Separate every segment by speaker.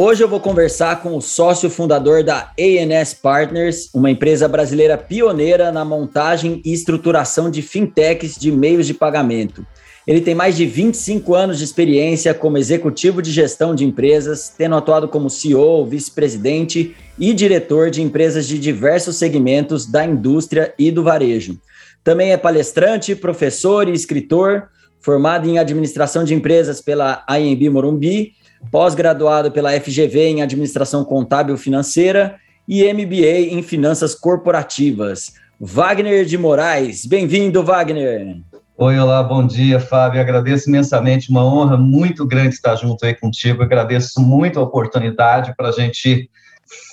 Speaker 1: Hoje eu vou conversar com o sócio fundador da ANS Partners, uma empresa brasileira pioneira na montagem e estruturação de fintechs de meios de pagamento. Ele tem mais de 25 anos de experiência como executivo de gestão de empresas, tendo atuado como CEO, vice-presidente e diretor de empresas de diversos segmentos da indústria e do varejo. Também é palestrante, professor e escritor, formado em administração de empresas pela IMB Morumbi pós-graduado pela FGV em Administração Contábil Financeira e MBA em Finanças Corporativas. Wagner de Moraes, bem-vindo, Wagner.
Speaker 2: Oi, olá, bom dia, Fábio. Agradeço imensamente, uma honra muito grande estar junto aí contigo. Agradeço muito a oportunidade para a gente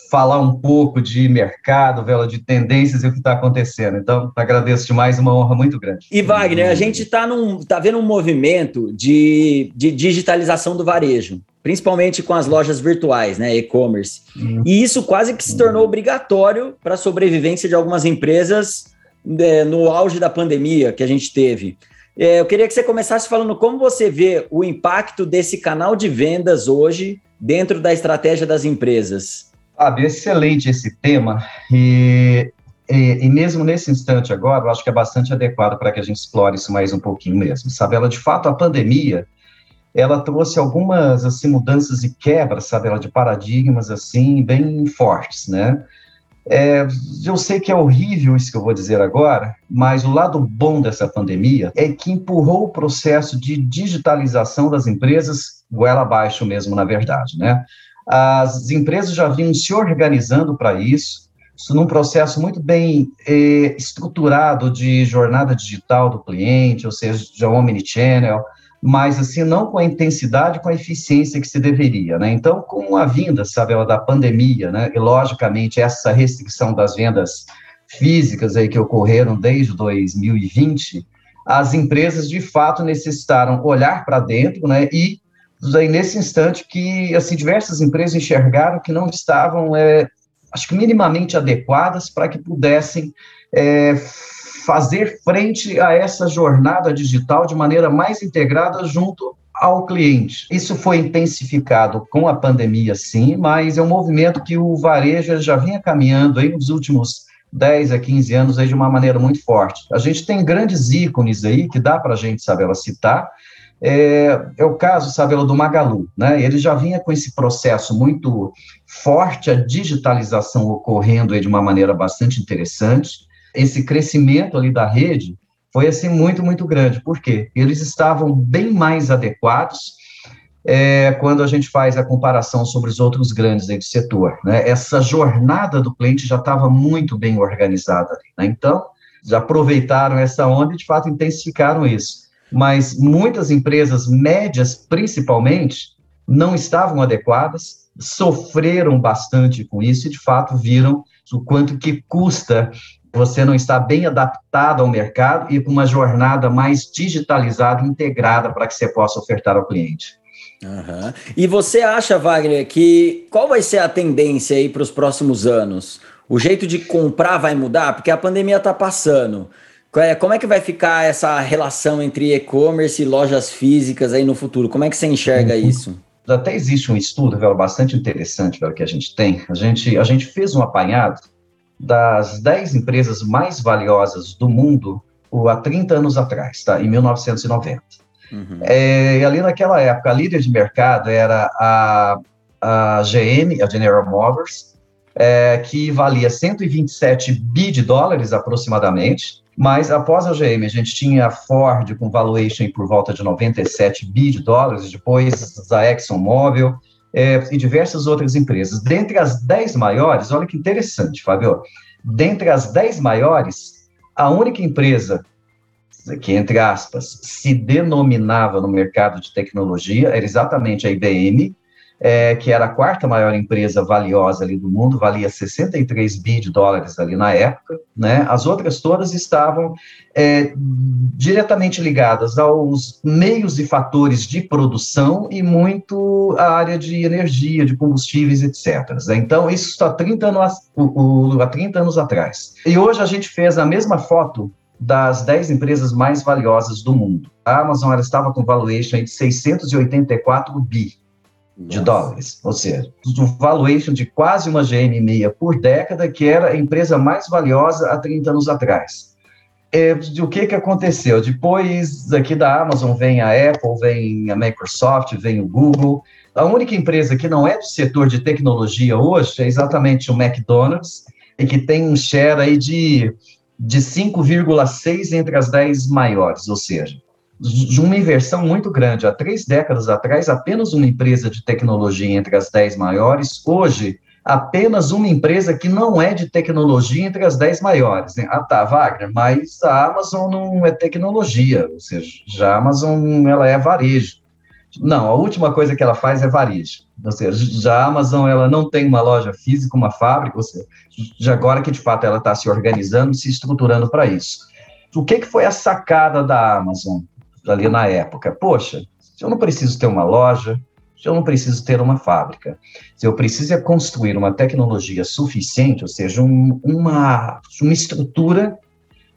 Speaker 2: falar um pouco de mercado, vela de tendências e o que está acontecendo. Então, agradeço demais, uma honra muito grande.
Speaker 1: E Wagner, a gente está tá vendo um movimento de, de digitalização do varejo principalmente com as lojas virtuais, né, e-commerce. Uhum. E isso quase que se tornou obrigatório para a sobrevivência de algumas empresas né, no auge da pandemia que a gente teve. É, eu queria que você começasse falando como você vê o impacto desse canal de vendas hoje dentro da estratégia das empresas.
Speaker 2: Fábio, excelente esse tema. E, e, e, mesmo nesse instante agora, eu acho que é bastante adequado para que a gente explore isso mais um pouquinho mesmo. Sabe, ela de fato, a pandemia, ela trouxe algumas assim mudanças e quebras, sabe, ela de paradigmas assim bem fortes, né? É, eu sei que é horrível isso que eu vou dizer agora, mas o lado bom dessa pandemia é que empurrou o processo de digitalização das empresas goela abaixo mesmo, na verdade, né? As empresas já vinham se organizando para isso, isso num processo muito bem eh, estruturado de jornada digital do cliente, ou seja, de omnichannel, mas assim não com a intensidade, com a eficiência que se deveria, né? Então, com a vinda, sabe, da pandemia, né? E logicamente essa restrição das vendas físicas aí que ocorreram desde 2020, as empresas de fato necessitaram olhar para dentro, né? E aí nesse instante que assim diversas empresas enxergaram que não estavam, é, acho que minimamente adequadas para que pudessem é, fazer frente a essa jornada digital de maneira mais integrada junto ao cliente. Isso foi intensificado com a pandemia, sim, mas é um movimento que o varejo já vinha caminhando aí nos últimos 10 a 15 anos aí de uma maneira muito forte. A gente tem grandes ícones aí que dá para a gente saber ela citar. É, é, o caso, sabe, do Magalu, né? Ele já vinha com esse processo muito forte, a digitalização ocorrendo aí de uma maneira bastante interessante esse crescimento ali da rede foi assim muito, muito grande. Por quê? Eles estavam bem mais adequados é, quando a gente faz a comparação sobre os outros grandes do setor. Né? Essa jornada do cliente já estava muito bem organizada. Ali, né? Então, já aproveitaram essa onda e, de fato, intensificaram isso. Mas muitas empresas médias, principalmente, não estavam adequadas, sofreram bastante com isso e, de fato, viram o quanto que custa você não está bem adaptado ao mercado e com uma jornada mais digitalizada, integrada para que você possa ofertar ao cliente.
Speaker 1: Uhum. E você acha, Wagner, que qual vai ser a tendência aí para os próximos anos? O jeito de comprar vai mudar? Porque a pandemia está passando. É, como é que vai ficar essa relação entre e-commerce e lojas físicas aí no futuro? Como é que você enxerga uhum. isso?
Speaker 2: Até existe um estudo, velho, bastante interessante, velho, que a gente tem. A gente, a gente fez um apanhado das 10 empresas mais valiosas do mundo há 30 anos atrás, tá? em 1990. Uhum. É, e ali naquela época, a líder de mercado era a, a GM, a General Motors, é, que valia 127 bi de dólares aproximadamente, mas após a GM, a gente tinha a Ford com valuation por volta de 97 bi de dólares, depois a ExxonMobil, é, e diversas outras empresas. Dentre as 10 maiores, olha que interessante, Fábio, dentre as 10 maiores, a única empresa que, entre aspas, se denominava no mercado de tecnologia era exatamente a IBM, é, que era a quarta maior empresa valiosa ali do mundo, valia 63 bi de dólares ali na época, né? As outras todas estavam é, diretamente ligadas aos meios e fatores de produção e muito à área de energia, de combustíveis, etc. Então, isso está 30 anos, há 30 anos atrás. E hoje a gente fez a mesma foto das 10 empresas mais valiosas do mundo. A Amazon estava com valuation de 684 bi de dólares, ou seja, um valuation de quase uma GM meia por década, que era a empresa mais valiosa há 30 anos atrás. É, o que, que aconteceu? Depois aqui da Amazon vem a Apple, vem a Microsoft, vem o Google. A única empresa que não é do setor de tecnologia hoje é exatamente o McDonald's, e que tem um share aí de, de 5,6 entre as 10 maiores, ou seja, de uma inversão muito grande. Há três décadas atrás, apenas uma empresa de tecnologia entre as dez maiores. Hoje, apenas uma empresa que não é de tecnologia entre as dez maiores. Ah, tá, Wagner, mas a Amazon não é tecnologia, ou seja, já a Amazon ela é varejo. Não, a última coisa que ela faz é varejo. Ou seja, já a Amazon ela não tem uma loja física, uma fábrica, ou seja, já agora que de fato ela está se organizando, se estruturando para isso. O que, que foi a sacada da Amazon? Ali na época. Poxa, se eu não preciso ter uma loja, se eu não preciso ter uma fábrica, se eu preciso é construir uma tecnologia suficiente, ou seja, um, uma, uma estrutura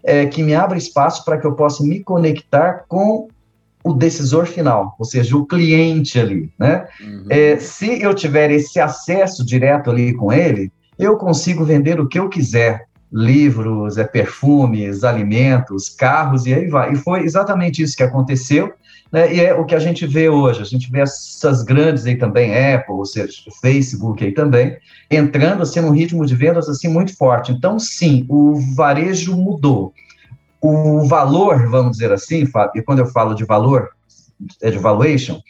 Speaker 2: é, que me abra espaço para que eu possa me conectar com o decisor final, ou seja, o cliente ali, né? Uhum. É, se eu tiver esse acesso direto ali com ele, eu consigo vender o que eu quiser, livros, é, perfumes, alimentos, carros, e aí vai. E foi exatamente isso que aconteceu, né, e é o que a gente vê hoje. A gente vê essas grandes aí também, Apple, ou seja, Facebook aí também, entrando assim num ritmo de vendas assim muito forte. Então, sim, o varejo mudou. O valor, vamos dizer assim, Fábio, e quando eu falo de valor, é de valuation,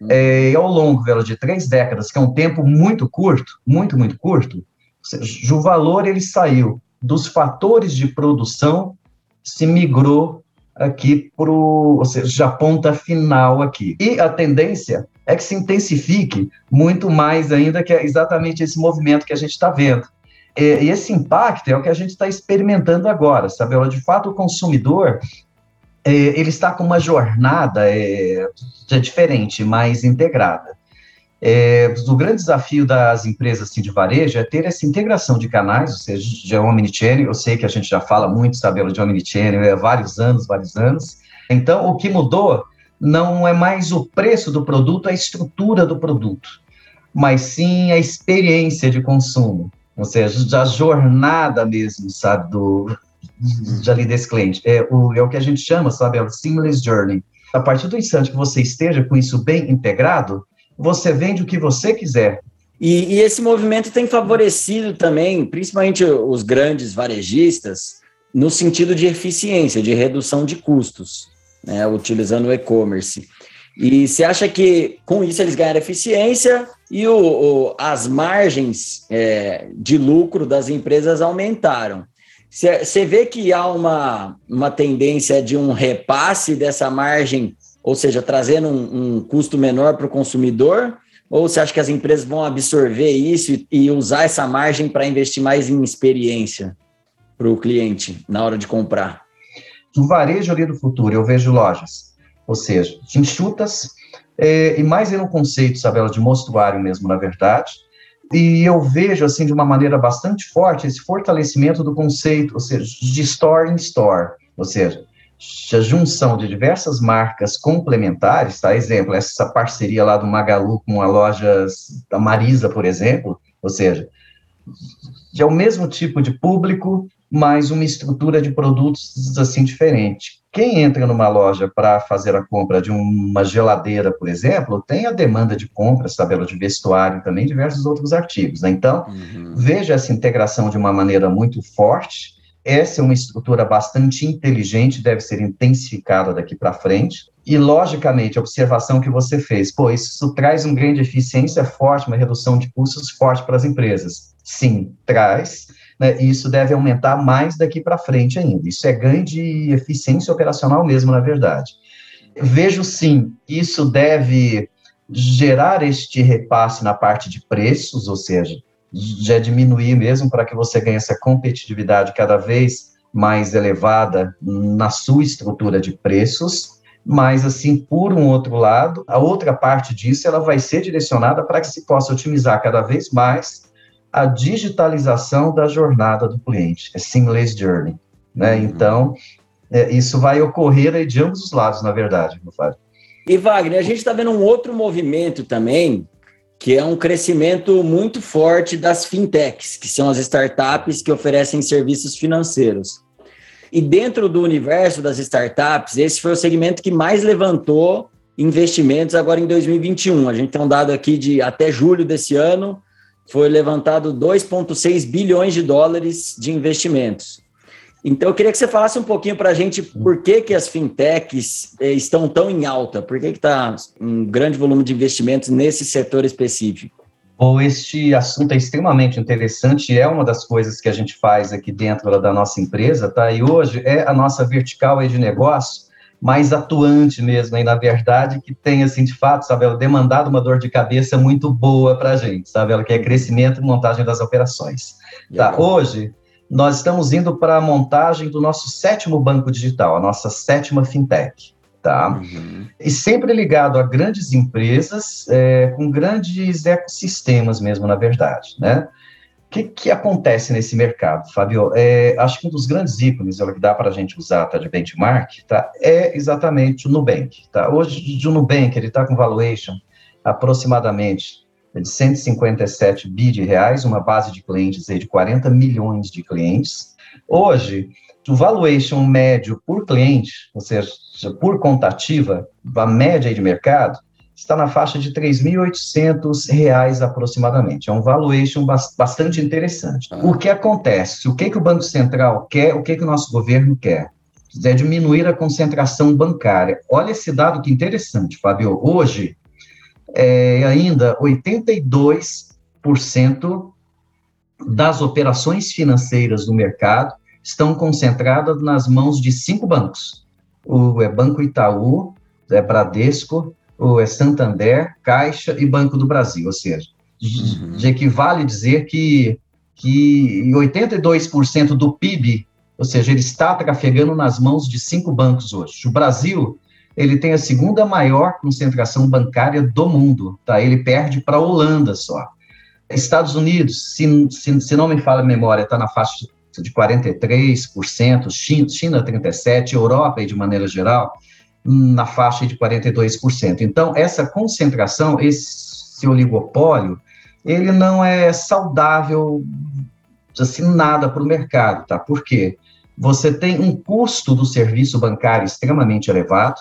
Speaker 2: hum. é, ao longo de três décadas, que é um tempo muito curto, muito, muito curto, seja, o valor ele saiu dos fatores de produção se migrou aqui para o, ou seja, a ponta final aqui. E a tendência é que se intensifique muito mais ainda, que é exatamente esse movimento que a gente está vendo. E esse impacto é o que a gente está experimentando agora, sabe? De fato, o consumidor é, ele está com uma jornada é, é diferente, mais integrada. É, o grande desafio das empresas assim, de varejo é ter essa integração de canais, ou seja, de omnichannel. Eu sei que a gente já fala muito, sabe, de omnichannel há vários anos, vários anos. Então, o que mudou não é mais o preço do produto, a estrutura do produto, mas sim a experiência de consumo, ou seja, a jornada mesmo, sabe, do, de ali desse cliente. É o, é o que a gente chama, sabe, é o seamless journey. A partir do instante que você esteja com isso bem integrado, você vende o que você quiser.
Speaker 1: E, e, esse movimento tem favorecido também, principalmente os grandes varejistas, no sentido de eficiência, de redução de custos, né, utilizando o e-commerce. E você acha que com isso eles ganharam eficiência e o, o as margens é, de lucro das empresas aumentaram? Você vê que há uma, uma tendência de um repasse dessa margem ou seja, trazendo um, um custo menor para o consumidor? Ou você acha que as empresas vão absorver isso e, e usar essa margem para investir mais em experiência para o cliente na hora de comprar?
Speaker 2: No varejo ali do futuro, eu vejo lojas, ou seja, enxutas, é, e mais no conceito, Isabela, de mostruário mesmo, na verdade, e eu vejo, assim, de uma maneira bastante forte, esse fortalecimento do conceito, ou seja, de store in store, ou seja, a junção de diversas marcas complementares, tá? Exemplo, essa parceria lá do Magalu com a loja da Marisa, por exemplo, ou seja, é o mesmo tipo de público, mas uma estrutura de produtos assim diferente. Quem entra numa loja para fazer a compra de uma geladeira, por exemplo, tem a demanda de compra, tabela de vestuário também, diversos outros artigos. Né? Então, uhum. veja essa integração de uma maneira muito forte, essa é uma estrutura bastante inteligente, deve ser intensificada daqui para frente. E, logicamente, a observação que você fez, pô, isso traz um ganho de eficiência forte, uma redução de custos forte para as empresas. Sim, traz, né, e isso deve aumentar mais daqui para frente ainda. Isso é ganho de eficiência operacional mesmo, na verdade. Vejo sim, isso deve gerar este repasse na parte de preços, ou seja, já diminuir mesmo para que você ganhe essa competitividade cada vez mais elevada na sua estrutura de preços, mas assim, por um outro lado, a outra parte disso ela vai ser direcionada para que se possa otimizar cada vez mais a digitalização da jornada do cliente, é seamless journey, né? Uhum. Então, é, isso vai ocorrer aí de ambos os lados, na verdade, meu Fábio.
Speaker 1: E Wagner, a gente está vendo um outro movimento também, que é um crescimento muito forte das fintechs, que são as startups que oferecem serviços financeiros. E dentro do universo das startups, esse foi o segmento que mais levantou investimentos agora em 2021. A gente tem um dado aqui de até julho desse ano, foi levantado 2,6 bilhões de dólares de investimentos. Então, eu queria que você falasse um pouquinho para a gente por que, que as fintechs eh, estão tão em alta, por que está um grande volume de investimentos nesse setor específico.
Speaker 2: Bom, este assunto é extremamente interessante, é uma das coisas que a gente faz aqui dentro da nossa empresa, tá? E hoje é a nossa vertical aí de negócio mais atuante mesmo, aí na verdade, que tem, assim, de fato, sabe, ela demandado uma dor de cabeça muito boa para a gente, sabe, ela quer crescimento e montagem das operações. Tá? Hoje, nós estamos indo para a montagem do nosso sétimo banco digital, a nossa sétima fintech tá? Uhum. E sempre ligado a grandes empresas, é, com grandes ecossistemas mesmo, na verdade, né? O que, que acontece nesse mercado, Fabio? É, acho que um dos grandes ícones que dá para a gente usar tá, de benchmark tá, é exatamente o Nubank. Tá? Hoje, o Nubank ele está com valuation aproximadamente de 157 bi de reais, uma base de clientes de 40 milhões de clientes. Hoje, o valuation médio por cliente, ou seja, por contativa, a média de mercado, está na faixa de R$ 3.800 aproximadamente. É um valuation bastante interessante. Ah. O que acontece? O que, que o Banco Central quer? O que, que o nosso governo quer? É diminuir a concentração bancária. Olha esse dado que interessante, Fábio. Hoje, é, ainda 82% das operações financeiras do mercado estão concentradas nas mãos de cinco bancos. O é Banco Itaú, é Bradesco, o é Santander, Caixa e Banco do Brasil, ou seja, uhum. equivale dizer que, que 82% do PIB, ou seja, ele está trafegando nas mãos de cinco bancos hoje. O Brasil, ele tem a segunda maior concentração bancária do mundo, tá? Ele perde para a Holanda só. Estados Unidos, se, se, se não me falha a memória, está na faixa de 43%, China, China 37%, Europa, de maneira geral, na faixa de 42%. Então, essa concentração, esse oligopólio, ele não é saudável, assim, nada para o mercado, tá? Por quê? Você tem um custo do serviço bancário extremamente elevado,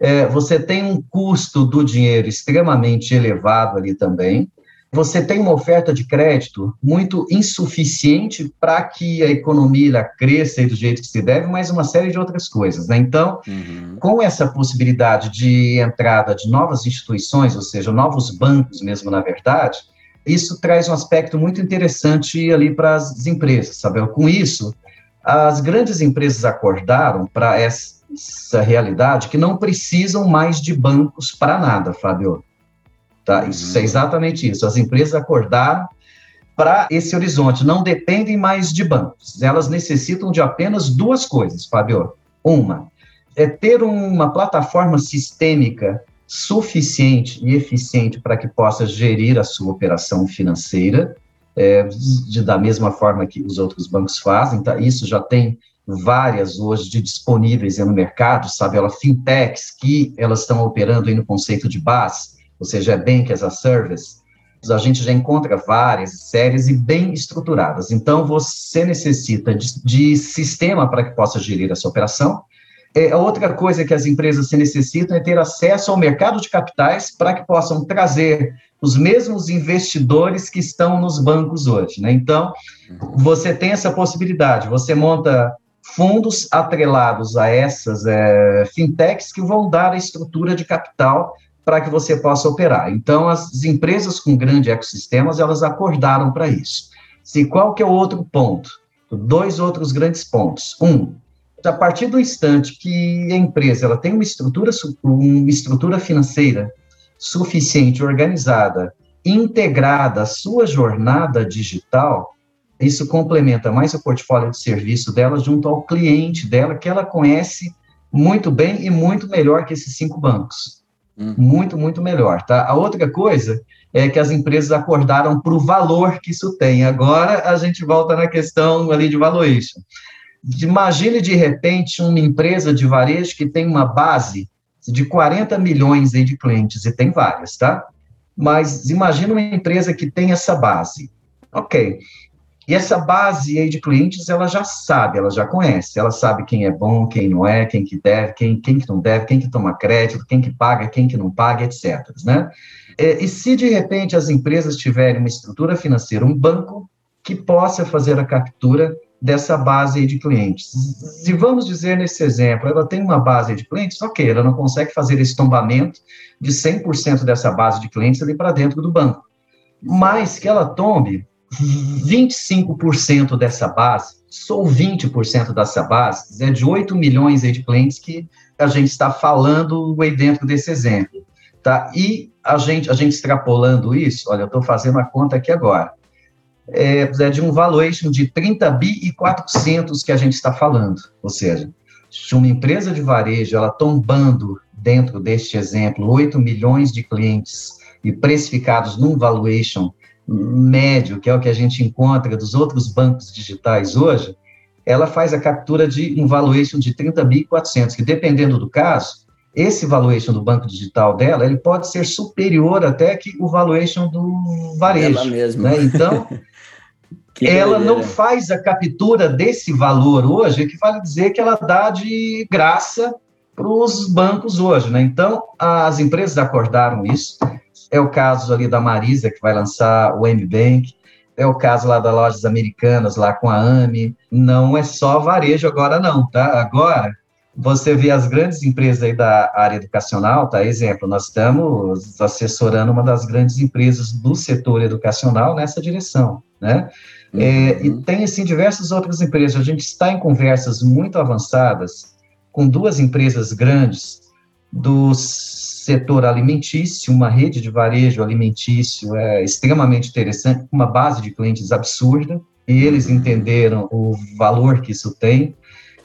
Speaker 2: é, você tem um custo do dinheiro extremamente elevado ali também, você tem uma oferta de crédito muito insuficiente para que a economia cresça do jeito que se deve, mas uma série de outras coisas. Né? Então, uhum. com essa possibilidade de entrada de novas instituições, ou seja, novos bancos mesmo, na verdade, isso traz um aspecto muito interessante ali para as empresas, sabe? Com isso, as grandes empresas acordaram para essa realidade que não precisam mais de bancos para nada, Fábio. Tá? Isso é uhum. exatamente isso. As empresas acordaram para esse horizonte, não dependem mais de bancos. Elas necessitam de apenas duas coisas, Fabio. Uma é ter uma plataforma sistêmica suficiente e eficiente para que possa gerir a sua operação financeira, é, de, da mesma forma que os outros bancos fazem. Tá? Isso já tem várias hoje de disponíveis no mercado, sabe? Ela fintechs que elas estão operando aí no conceito de base ou seja, é Bank as a Service, a gente já encontra várias séries e bem estruturadas. Então, você necessita de, de sistema para que possa gerir essa operação. É, outra coisa que as empresas se necessitam é ter acesso ao mercado de capitais para que possam trazer os mesmos investidores que estão nos bancos hoje. Né? Então, você tem essa possibilidade, você monta fundos atrelados a essas é, fintechs que vão dar a estrutura de capital para que você possa operar. Então, as empresas com grandes ecossistemas, elas acordaram para isso. Se qual que é o outro ponto? Dois outros grandes pontos. Um, a partir do instante que a empresa ela tem uma estrutura, uma estrutura financeira suficiente, organizada, integrada à sua jornada digital, isso complementa mais o portfólio de serviço dela junto ao cliente dela, que ela conhece muito bem e muito melhor que esses cinco bancos. Hum. Muito, muito melhor, tá? A outra coisa é que as empresas acordaram para o valor que isso tem. Agora a gente volta na questão ali de valuation. Imagine de repente uma empresa de varejo que tem uma base de 40 milhões de clientes, e tem várias, tá? Mas imagine uma empresa que tem essa base. Ok. E essa base aí de clientes, ela já sabe, ela já conhece, ela sabe quem é bom, quem não é, quem que deve, quem, quem que não deve, quem que toma crédito, quem que paga, quem que não paga, etc. Né? É, e se de repente as empresas tiverem uma estrutura financeira, um banco que possa fazer a captura dessa base de clientes. Se vamos dizer nesse exemplo, ela tem uma base de clientes, ok, ela não consegue fazer esse tombamento de 100% dessa base de clientes ali para dentro do banco, mas que ela tombe 25% dessa base, sou 20% dessa base, é de 8 milhões de clientes que a gente está falando dentro desse exemplo, tá? E a gente, a gente extrapolando isso, olha, eu estou fazendo a conta aqui agora, é, é de um valuation de 30 bi e 400 que a gente está falando, ou seja, se uma empresa de varejo, ela tombando dentro deste exemplo 8 milhões de clientes e precificados num valuation médio, que é o que a gente encontra dos outros bancos digitais hoje, ela faz a captura de um valuation de 30.400, que dependendo do caso, esse valuation do banco digital dela, ele pode ser superior até que o valuation do varejo. Ela mesma. Né? Então, ela não faz a captura desse valor hoje, que vale dizer que ela dá de graça para os bancos hoje. Né? Então, as empresas acordaram isso, é o caso ali da Marisa, que vai lançar o M-Bank, é o caso lá das lojas americanas, lá com a AMI. Não é só varejo agora, não, tá? Agora, você vê as grandes empresas aí da área educacional, tá? Exemplo, nós estamos assessorando uma das grandes empresas do setor educacional nessa direção, né? Uhum. É, e tem, assim, diversas outras empresas. A gente está em conversas muito avançadas com duas empresas grandes dos setor alimentício, uma rede de varejo alimentício é extremamente interessante, com uma base de clientes absurda, e eles entenderam o valor que isso tem.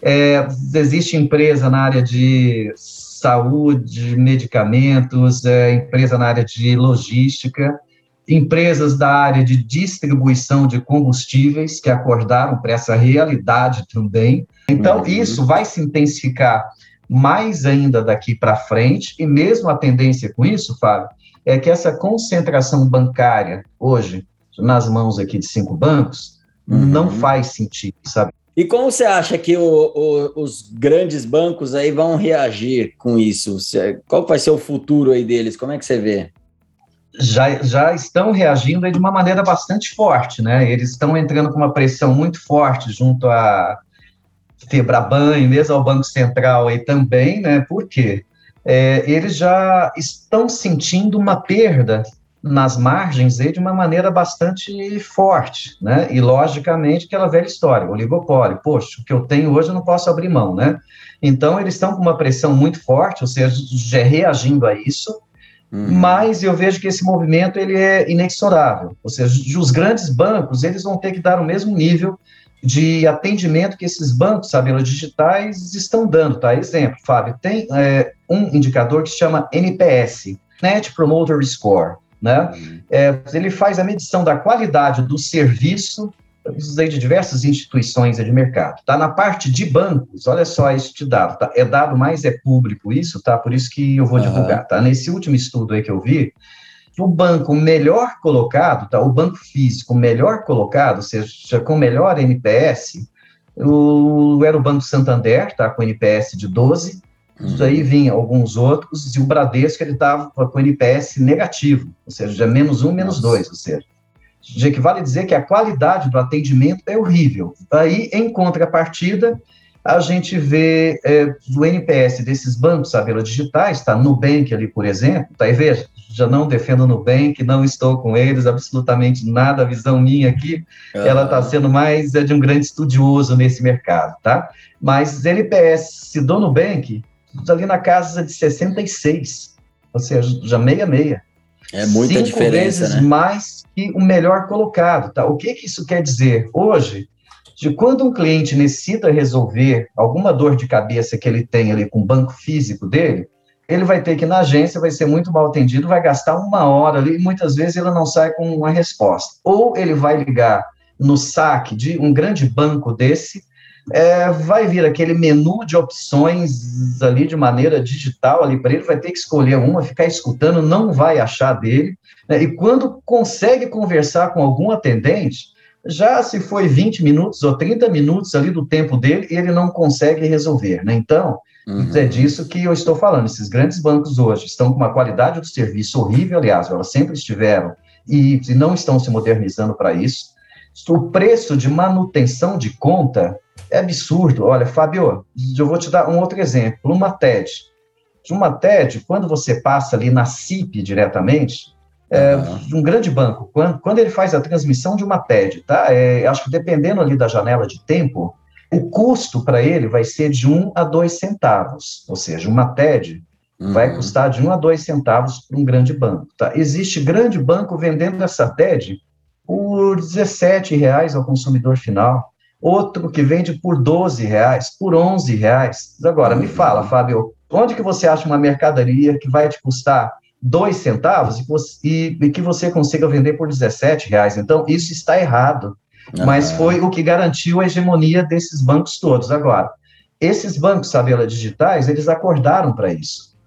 Speaker 2: É, existe empresa na área de saúde, medicamentos, é, empresa na área de logística, empresas da área de distribuição de combustíveis que acordaram para essa realidade também. Então, uhum. isso vai se intensificar mais ainda daqui para frente, e mesmo a tendência com isso, Fábio, é que essa concentração bancária hoje, nas mãos aqui de cinco bancos, uhum. não faz sentido, sabe?
Speaker 1: E como você acha que o, o, os grandes bancos aí vão reagir com isso? Qual vai ser o futuro aí deles? Como é que você vê?
Speaker 2: Já, já estão reagindo de uma maneira bastante forte, né? Eles estão entrando com uma pressão muito forte junto a, Febraban mesmo ao Banco Central aí também, né? Por quê? É, eles já estão sentindo uma perda nas margens aí de uma maneira bastante forte, né? E logicamente aquela velha história, oligopólio, poxa, o que eu tenho hoje eu não posso abrir mão, né? Então eles estão com uma pressão muito forte, ou seja, já reagindo a isso, uhum. mas eu vejo que esse movimento ele é inexorável, ou seja, os grandes bancos eles vão ter que dar o mesmo nível de atendimento que esses bancos, sabelas digitais, estão dando, tá? Exemplo, Fábio, tem é, um indicador que se chama NPS, Net Promoter Score, né? Uhum. É, ele faz a medição da qualidade do serviço de diversas instituições de mercado, tá? Na parte de bancos, olha só este dado, tá? É dado, mas é público isso, tá? Por isso que eu vou divulgar, tá? Nesse último estudo aí que eu vi, o banco melhor colocado, tá? o banco físico melhor colocado, ou seja, com melhor NPS, o, era o Banco Santander, tá? com NPS de 12, uhum. isso aí vinha alguns outros, e o Bradesco ele estava com NPS negativo, ou seja, menos um, menos dois, ou seja, já que vale dizer que a qualidade do atendimento é horrível. Aí, em contrapartida, a gente vê é, do NPS desses bancos, sabe, digitais, tá? Nubank ali, por exemplo, tá? E veja, já não defendo o Nubank, não estou com eles, absolutamente nada, a visão minha aqui, uhum. ela está sendo mais é, de um grande estudioso nesse mercado, tá? Mas NPS do Nubank, ali na casa de 66, ou ou seja, já meia-meia.
Speaker 1: É muita Cinco diferença,
Speaker 2: vezes
Speaker 1: né?
Speaker 2: mais que o melhor colocado, tá? O que, que isso quer dizer? Hoje, de quando um cliente necessita resolver alguma dor de cabeça que ele tem ali com o banco físico dele, ele vai ter que ir na agência, vai ser muito mal atendido, vai gastar uma hora ali, e muitas vezes ele não sai com uma resposta. Ou ele vai ligar no saque de um grande banco desse, é, vai vir aquele menu de opções ali de maneira digital ali para ele, vai ter que escolher uma, ficar escutando, não vai achar dele, né? e quando consegue conversar com algum atendente, já se foi 20 minutos ou 30 minutos ali do tempo dele, ele não consegue resolver, né? Então, Uhum. É disso que eu estou falando. Esses grandes bancos hoje estão com uma qualidade do serviço horrível, aliás, elas sempre estiveram e, e não estão se modernizando para isso. O preço de manutenção de conta é absurdo. Olha, Fábio, eu vou te dar um outro exemplo. Uma TED. Uma TED, quando você passa ali na CIP diretamente, é, um grande banco, quando, quando ele faz a transmissão de uma TED, tá? É, acho que dependendo ali da janela de tempo, o custo para ele vai ser de 1 a 2 centavos, ou seja, uma TED uhum. vai custar de 1 a 2 centavos para um grande banco. Tá? Existe grande banco vendendo essa TED por 17 reais ao consumidor final, outro que vende por 12 reais, por 11 reais. Agora, me fala, Fábio, onde que você acha uma mercadoria que vai te custar 2 centavos e, e, que você consiga vender por 17 reais? Então, isso está errado mas foi o que garantiu a hegemonia desses bancos todos. Agora, esses bancos, Sabela Digitais, eles acordaram para isso.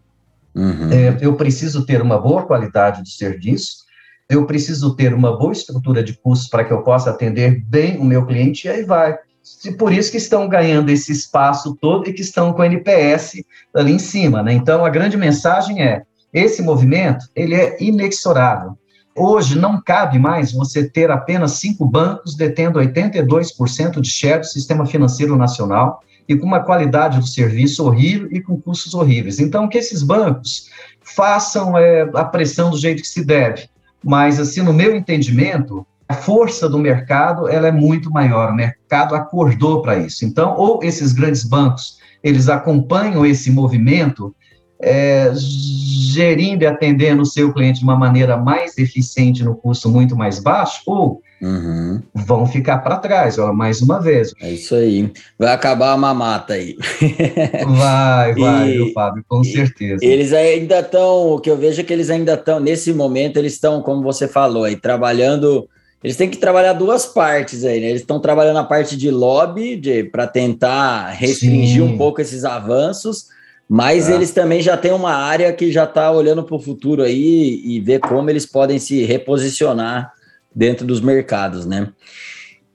Speaker 2: Uhum. É, eu preciso ter uma boa qualidade de serviço, eu preciso ter uma boa estrutura de custos para que eu possa atender bem o meu cliente, e aí vai. E por isso que estão ganhando esse espaço todo e que estão com o NPS ali em cima, né? Então, a grande mensagem é, esse movimento, ele é inexorável. Hoje não cabe mais você ter apenas cinco bancos detendo 82% de share do sistema financeiro nacional e com uma qualidade do serviço horrível e com custos horríveis. Então, que esses bancos façam é, a pressão do jeito que se deve. Mas, assim, no meu entendimento, a força do mercado ela é muito maior. O mercado acordou para isso. Então, ou esses grandes bancos eles acompanham esse movimento é, gerindo e atendendo o seu cliente de uma maneira mais eficiente no custo muito mais baixo, ou uhum. vão ficar para trás, ó, mais uma vez.
Speaker 1: É isso aí. Vai acabar a mamata aí.
Speaker 2: Vai, vai, e, viu, Fábio, com certeza.
Speaker 1: Eles ainda estão, o que eu vejo é que eles ainda estão, nesse momento, eles estão, como você falou, aí, trabalhando. Eles têm que trabalhar duas partes aí, né? Eles estão trabalhando a parte de lobby, de, para tentar restringir Sim. um pouco esses avanços, mas é. eles também já têm uma área que já está olhando para o futuro aí e ver como eles podem se reposicionar dentro dos mercados, né?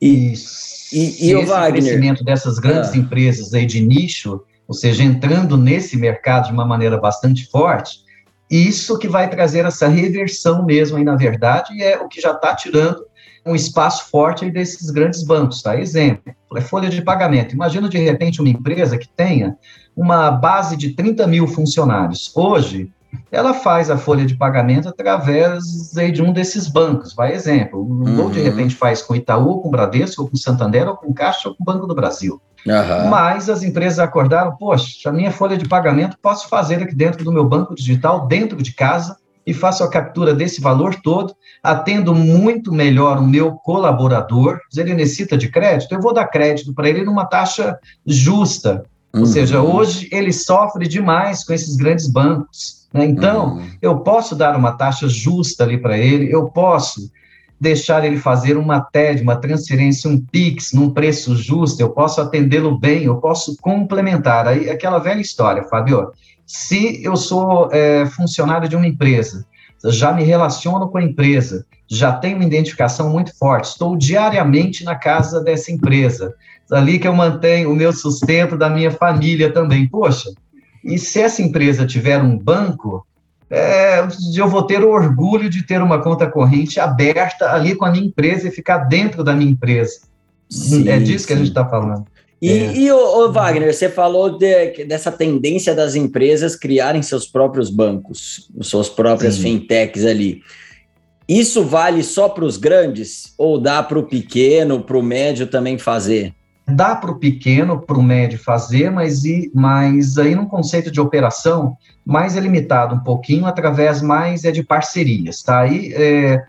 Speaker 2: E, e, e o Wagner? crescimento dessas grandes ah. empresas aí de nicho, ou seja, entrando nesse mercado de uma maneira bastante forte, isso que vai trazer essa reversão mesmo aí, na verdade, e é o que já está tirando um espaço forte desses grandes bancos, tá? Exemplo, é folha de pagamento. Imagina, de repente, uma empresa que tenha uma base de 30 mil funcionários. Hoje, ela faz a folha de pagamento através de um desses bancos, vai exemplo, uhum. ou de repente faz com Itaú, ou com Bradesco, ou com Santander, ou com Caixa, ou com Banco do Brasil. Uhum. Mas as empresas acordaram, poxa, a minha folha de pagamento posso fazer aqui dentro do meu banco digital, dentro de casa, e faço a captura desse valor todo, atendo muito melhor o meu colaborador, se ele necessita de crédito, eu vou dar crédito para ele numa taxa justa. Uhum. Ou seja, hoje ele sofre demais com esses grandes bancos. Né? Então, uhum. eu posso dar uma taxa justa ali para ele, eu posso deixar ele fazer uma TED, uma transferência, um PIX, num preço justo, eu posso atendê-lo bem, eu posso complementar. Aí, aquela velha história, Fábio, se eu sou é, funcionário de uma empresa, já me relaciono com a empresa, já tenho uma identificação muito forte, estou diariamente na casa dessa empresa, ali que eu mantenho o meu sustento da minha família também. Poxa, e se essa empresa tiver um banco, é, eu vou ter o orgulho de ter uma conta corrente aberta ali com a minha empresa e ficar dentro da minha empresa. Sim, é disso sim. que a gente está falando.
Speaker 1: E, é. e o, Wagner, você falou de, dessa tendência das empresas criarem seus próprios bancos, suas próprias Sim. fintechs ali. Isso vale só para os grandes ou dá para o pequeno, para o médio também fazer?
Speaker 2: Dá para o pequeno, para o médio fazer, mas, e, mas aí num conceito de operação mais é limitado um pouquinho, através mais é de parcerias, tá? Aí é,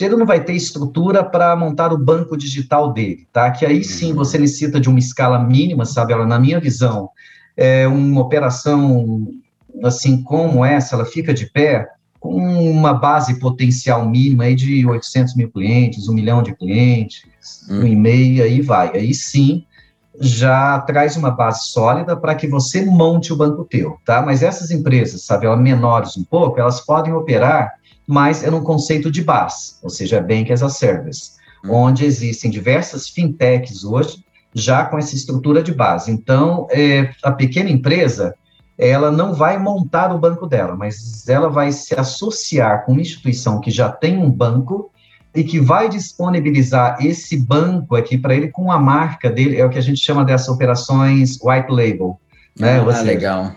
Speaker 2: ele não vai ter estrutura para montar o banco digital dele, tá? Que aí sim uhum. você necessita de uma escala mínima, sabe? Ela, na minha visão, é uma operação assim como essa, ela fica de pé com uma base potencial mínima aí de 800 mil clientes, um milhão de clientes, hum. um e meio, aí vai. Aí sim, já traz uma base sólida para que você monte o banco teu, tá? Mas essas empresas, sabe, elas menores um pouco, elas podem operar mas é num conceito de base, ou seja, Bank as a Service, hum. onde existem diversas fintechs hoje já com essa estrutura de base. Então, é, a pequena empresa, ela não vai montar o banco dela, mas ela vai se associar com uma instituição que já tem um banco e que vai disponibilizar esse banco aqui para ele com a marca dele, é o que a gente chama dessas operações white label. Né?
Speaker 1: Ah, legal.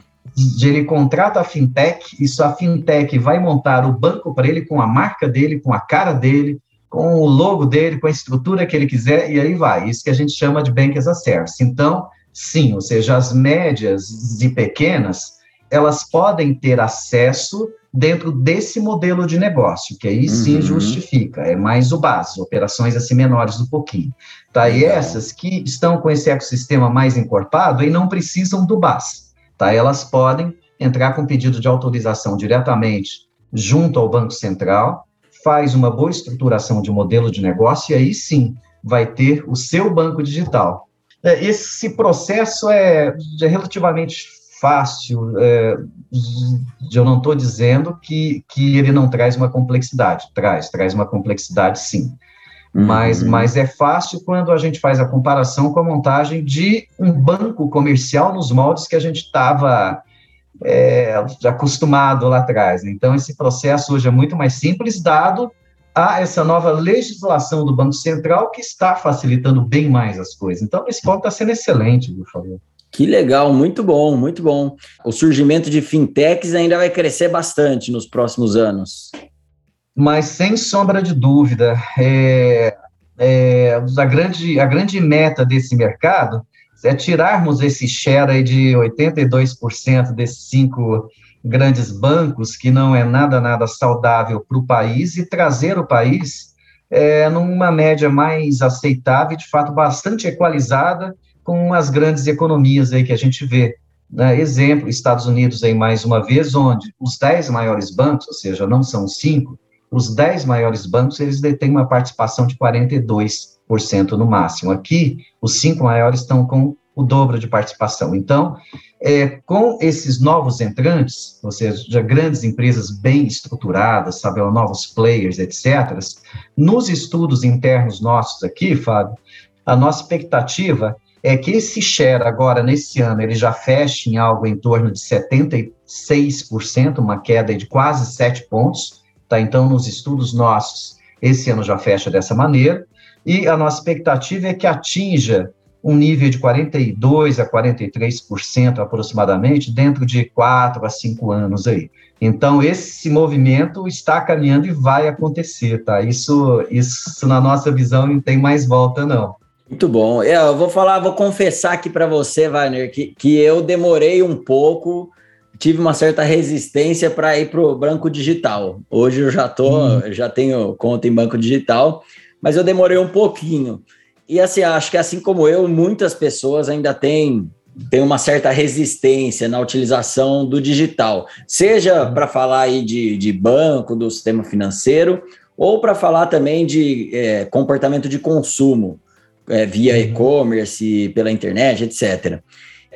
Speaker 2: Ele contrata a fintech, e sua fintech vai montar o banco para ele com a marca dele, com a cara dele, com o logo dele, com a estrutura que ele quiser, e aí vai. Isso que a gente chama de Bank as a Service. Então, sim, ou seja, as médias e pequenas, elas podem ter acesso dentro desse modelo de negócio, que aí sim uhum. justifica, é mais o base, operações assim menores um pouquinho. Tá? E essas que estão com esse ecossistema mais encorpado aí não precisam do base, tá? Elas podem entrar com pedido de autorização diretamente junto ao Banco Central, faz uma boa estruturação de modelo de negócio e aí sim vai ter o seu banco digital. É, esse processo é, é relativamente fácil, é, eu não estou dizendo que, que ele não traz uma complexidade, traz, traz uma complexidade sim, uhum. mas, mas é fácil quando a gente faz a comparação com a montagem de um banco comercial nos moldes que a gente estava é, acostumado lá atrás. Então, esse processo hoje é muito mais simples, dado a essa nova legislação do Banco Central que está facilitando bem mais as coisas. Então, esse ponto está sendo excelente, por favor.
Speaker 1: Que legal, muito bom, muito bom. O surgimento de fintechs ainda vai crescer bastante nos próximos anos.
Speaker 2: Mas sem sombra de dúvida, é, é, a, grande, a grande meta desse mercado é tirarmos esse share aí de 82% desses cinco grandes bancos, que não é nada, nada saudável para o país, e trazer o país é, numa média mais aceitável, de fato, bastante equalizada com as grandes economias aí que a gente vê. Né? Exemplo, Estados Unidos aí mais uma vez, onde os 10 maiores bancos, ou seja, não são cinco, os 10 maiores bancos, eles detêm uma participação de 42% no máximo. Aqui, os cinco maiores estão com o dobro de participação. Então, é, com esses novos entrantes, ou seja, grandes empresas bem estruturadas, sabe, novos players, etc., nos estudos internos nossos aqui, Fábio, a nossa expectativa é que esse share agora, nesse ano, ele já feche em algo em torno de 76%, uma queda de quase 7 pontos, tá? Então, nos estudos nossos, esse ano já fecha dessa maneira, e a nossa expectativa é que atinja um nível de 42% a 43% aproximadamente dentro de 4 a 5 anos aí. Então, esse movimento está caminhando e vai acontecer, tá? Isso, isso na nossa visão, não tem mais volta, não.
Speaker 1: Muito bom. É, eu vou falar, vou confessar aqui para você, Wagner, que, que eu demorei um pouco, tive uma certa resistência para ir para o banco digital. Hoje eu já tô, hum. já tenho conta em banco digital, mas eu demorei um pouquinho. E assim, acho que assim como eu, muitas pessoas ainda têm, têm uma certa resistência na utilização do digital, seja para falar aí de, de banco, do sistema financeiro, ou para falar também de é, comportamento de consumo, é, via uhum. e-commerce, pela internet, etc.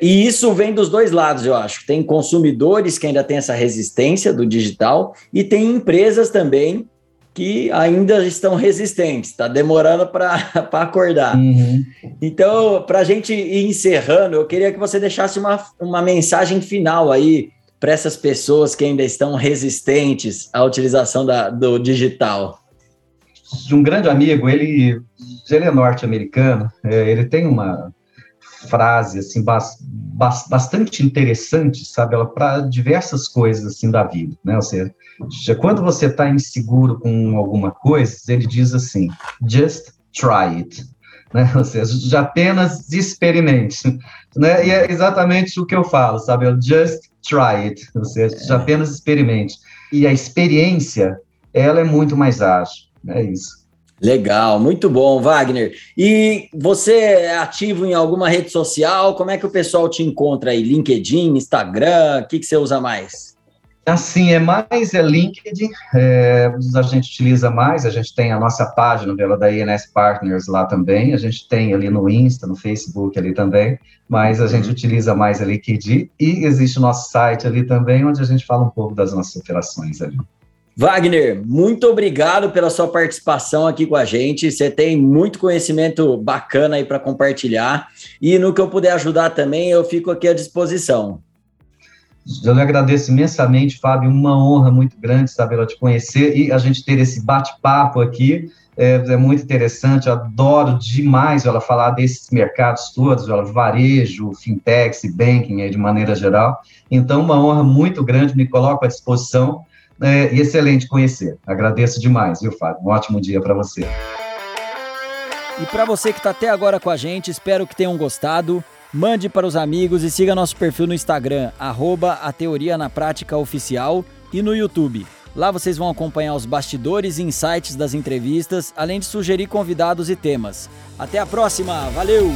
Speaker 1: E isso vem dos dois lados, eu acho. Tem consumidores que ainda têm essa resistência do digital e tem empresas também que ainda estão resistentes, está demorando para acordar. Uhum. Então, para a gente ir encerrando, eu queria que você deixasse uma, uma mensagem final aí para essas pessoas que ainda estão resistentes à utilização da, do digital.
Speaker 2: Um grande amigo, ele, ele é norte-americano, é, ele tem uma frase assim bastante interessante, sabe, ela para diversas coisas assim da vida, né? Ou seja, quando você está inseguro com alguma coisa, ele diz assim: just try it. né? Ou seja, de apenas experimente, né? E é exatamente o que eu falo, sabe? Eu just try it, ou seja, de apenas experimente. E a experiência, ela é muito mais ágil, é isso.
Speaker 1: Legal, muito bom, Wagner. E você é ativo em alguma rede social? Como é que o pessoal te encontra aí? LinkedIn, Instagram? O que, que você usa mais?
Speaker 2: Assim, é mais é LinkedIn, é, a gente utiliza mais, a gente tem a nossa página dela da INS Partners lá também, a gente tem ali no Insta, no Facebook ali também, mas a gente uhum. utiliza mais a LinkedIn e existe o nosso site ali também, onde a gente fala um pouco das nossas operações ali.
Speaker 1: Wagner, muito obrigado pela sua participação aqui com a gente. Você tem muito conhecimento bacana aí para compartilhar. E no que eu puder ajudar também, eu fico aqui à disposição.
Speaker 2: Eu lhe agradeço imensamente, Fábio. Uma honra muito grande saber te conhecer e a gente ter esse bate-papo aqui. É, é, muito interessante, eu adoro demais ela falar desses mercados todos, ela, varejo, fintechs e banking aí, de maneira geral. Então, uma honra muito grande, me coloco à disposição é, excelente conhecer. Agradeço demais, viu, Fábio? Um ótimo dia para você.
Speaker 1: E para você que está até agora com a gente, espero que tenham gostado. Mande para os amigos e siga nosso perfil no Instagram, arroba a Teoria na Prática Oficial e no YouTube. Lá vocês vão acompanhar os bastidores e insights das entrevistas, além de sugerir convidados e temas. Até a próxima, valeu!